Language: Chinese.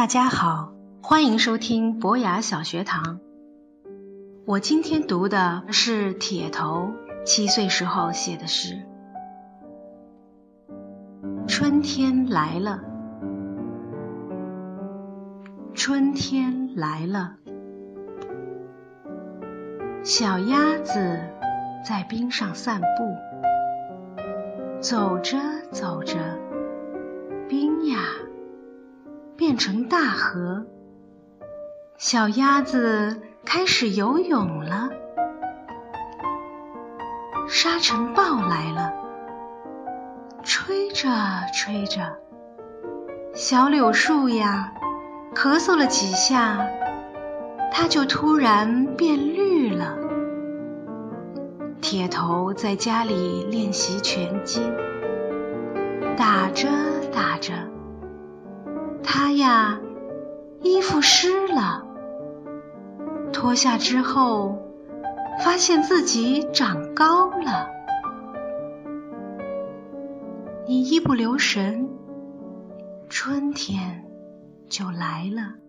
大家好，欢迎收听博雅小学堂。我今天读的是铁头七岁时候写的诗。春天来了，春天来了，小鸭子在冰上散步，走着走着，冰呀。变成大河，小鸭子开始游泳了。沙尘暴来了，吹着吹着，小柳树呀，咳嗽了几下，它就突然变绿了。铁头在家里练习拳击，打着打着。他呀，衣服湿了，脱下之后，发现自己长高了。你一不留神，春天就来了。